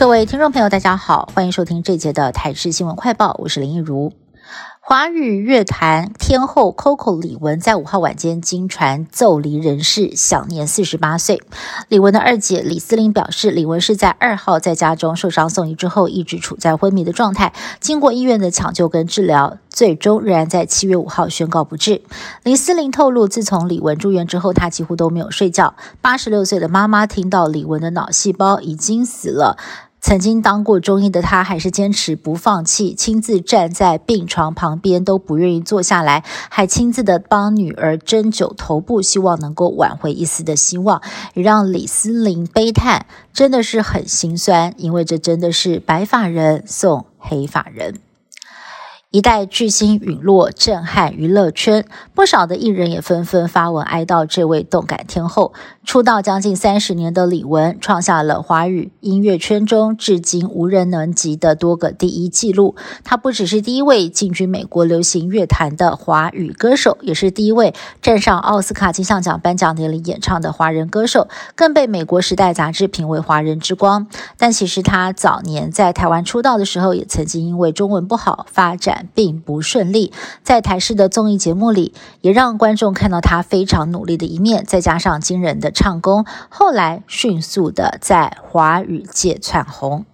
各位听众朋友，大家好，欢迎收听这节的台视新闻快报，我是林一如。华语乐坛天后 Coco 李玟在五号晚间经传奏离人世，享年四十八岁。李玟的二姐李思玲表示，李玟是在二号在家中受伤送医之后，一直处在昏迷的状态，经过医院的抢救跟治疗，最终仍然在七月五号宣告不治。李思玲透露，自从李玟住院之后，她几乎都没有睡觉。八十六岁的妈妈听到李玟的脑细胞已经死了。曾经当过中医的他，还是坚持不放弃，亲自站在病床旁边都不愿意坐下来，还亲自的帮女儿针灸头部，希望能够挽回一丝的希望，也让李思玲悲叹，真的是很心酸，因为这真的是白发人送黑发人。一代巨星陨落，震撼娱乐圈，不少的艺人也纷纷发文哀悼这位动感天后。出道将近三十年的李玟，创下了华语音乐圈中至今无人能及的多个第一纪录。她不只是第一位进军美国流行乐坛的华语歌手，也是第一位站上奥斯卡金像奖颁奖典礼演唱的华人歌手，更被美国《时代》杂志评为华人之光。但其实她早年在台湾出道的时候，也曾经因为中文不好发展。并不顺利，在台式的综艺节目里，也让观众看到他非常努力的一面，再加上惊人的唱功，后来迅速的在华语界窜红。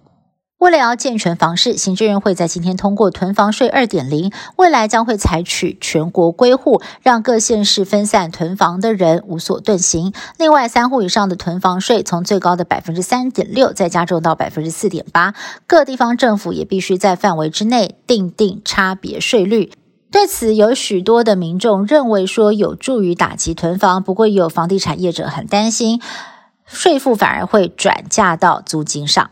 为了要健全房市，行政院会在今天通过囤房税二点零，未来将会采取全国归户，让各县市分散囤房的人无所遁形。另外，三户以上的囤房税从最高的百分之三点六再加重到百分之四点八，各地方政府也必须在范围之内定定差别税率。对此，有许多的民众认为说有助于打击囤房，不过有房地产业者很担心，税负反而会转嫁到租金上。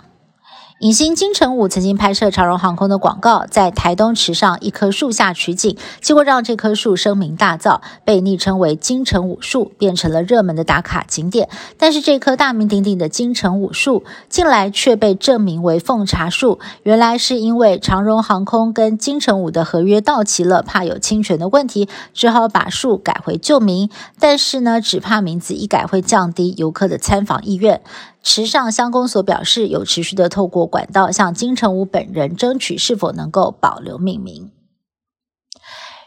影星金城武曾经拍摄长荣航空的广告，在台东池上一棵树下取景，结果让这棵树声名大噪，被昵称为金城武树，变成了热门的打卡景点。但是这棵大名鼎鼎的金城武树，近来却被证明为奉茶树。原来是因为长荣航空跟金城武的合约到期了，怕有侵权的问题，只好把树改回旧名。但是呢，只怕名字一改会降低游客的参访意愿。池上乡公所表示，有持续的透过管道向金城武本人争取是否能够保留命名。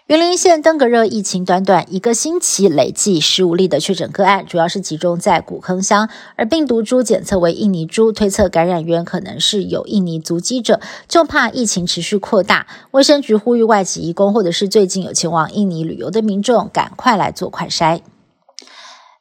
云林县登革热疫情短短一个星期累计十五例的确诊个案，主要是集中在古坑乡，而病毒株检测为印尼猪，推测感染源可能是有印尼足迹者，就怕疫情持续扩大。卫生局呼吁外籍移工或者是最近有前往印尼旅游的民众，赶快来做快筛。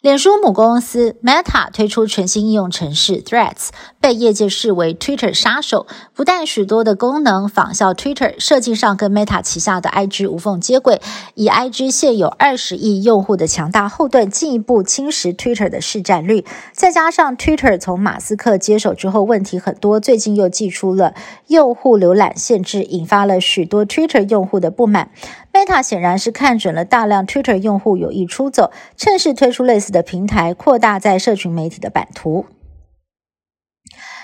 脸书母公司 Meta 推出全新应用程式 Threads，被业界视为 Twitter 杀手。不但许多的功能仿效 Twitter，设计上跟 Meta 旗下的 IG 无缝接轨，以 IG 现有二十亿用户的强大后盾，进一步侵蚀 Twitter 的市占率。再加上 Twitter 从马斯克接手之后问题很多，最近又寄出了用户浏览限制，引发了许多 Twitter 用户的不满。Meta 显然是看准了大量 Twitter 用户有意出走，趁势推出类似的的平台，扩大在社群媒体的版图。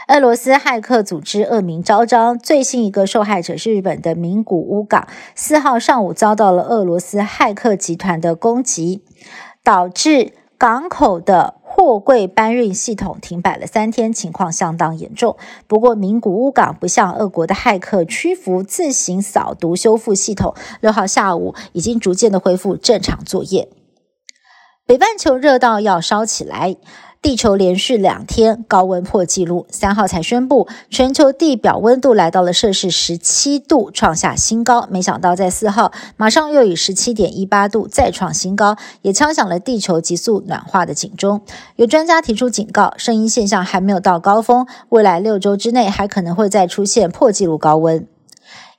俄罗斯骇客组织恶名昭彰，最新一个受害者是日本的名古屋港，四号上午遭到了俄罗斯骇客集团的攻击，导致港口的。货柜搬运系统停摆了三天，情况相当严重。不过，名古屋港不向俄国的骇客屈服，自行扫毒修复系统。六号下午已经逐渐的恢复正常作业。北半球热到要烧起来。地球连续两天高温破纪录，三号才宣布全球地表温度来到了摄氏十七度，创下新高。没想到在四号马上又以十七点一八度再创新高，也敲响了地球急速暖化的警钟。有专家提出警告，声音现象还没有到高峰，未来六周之内还可能会再出现破纪录高温。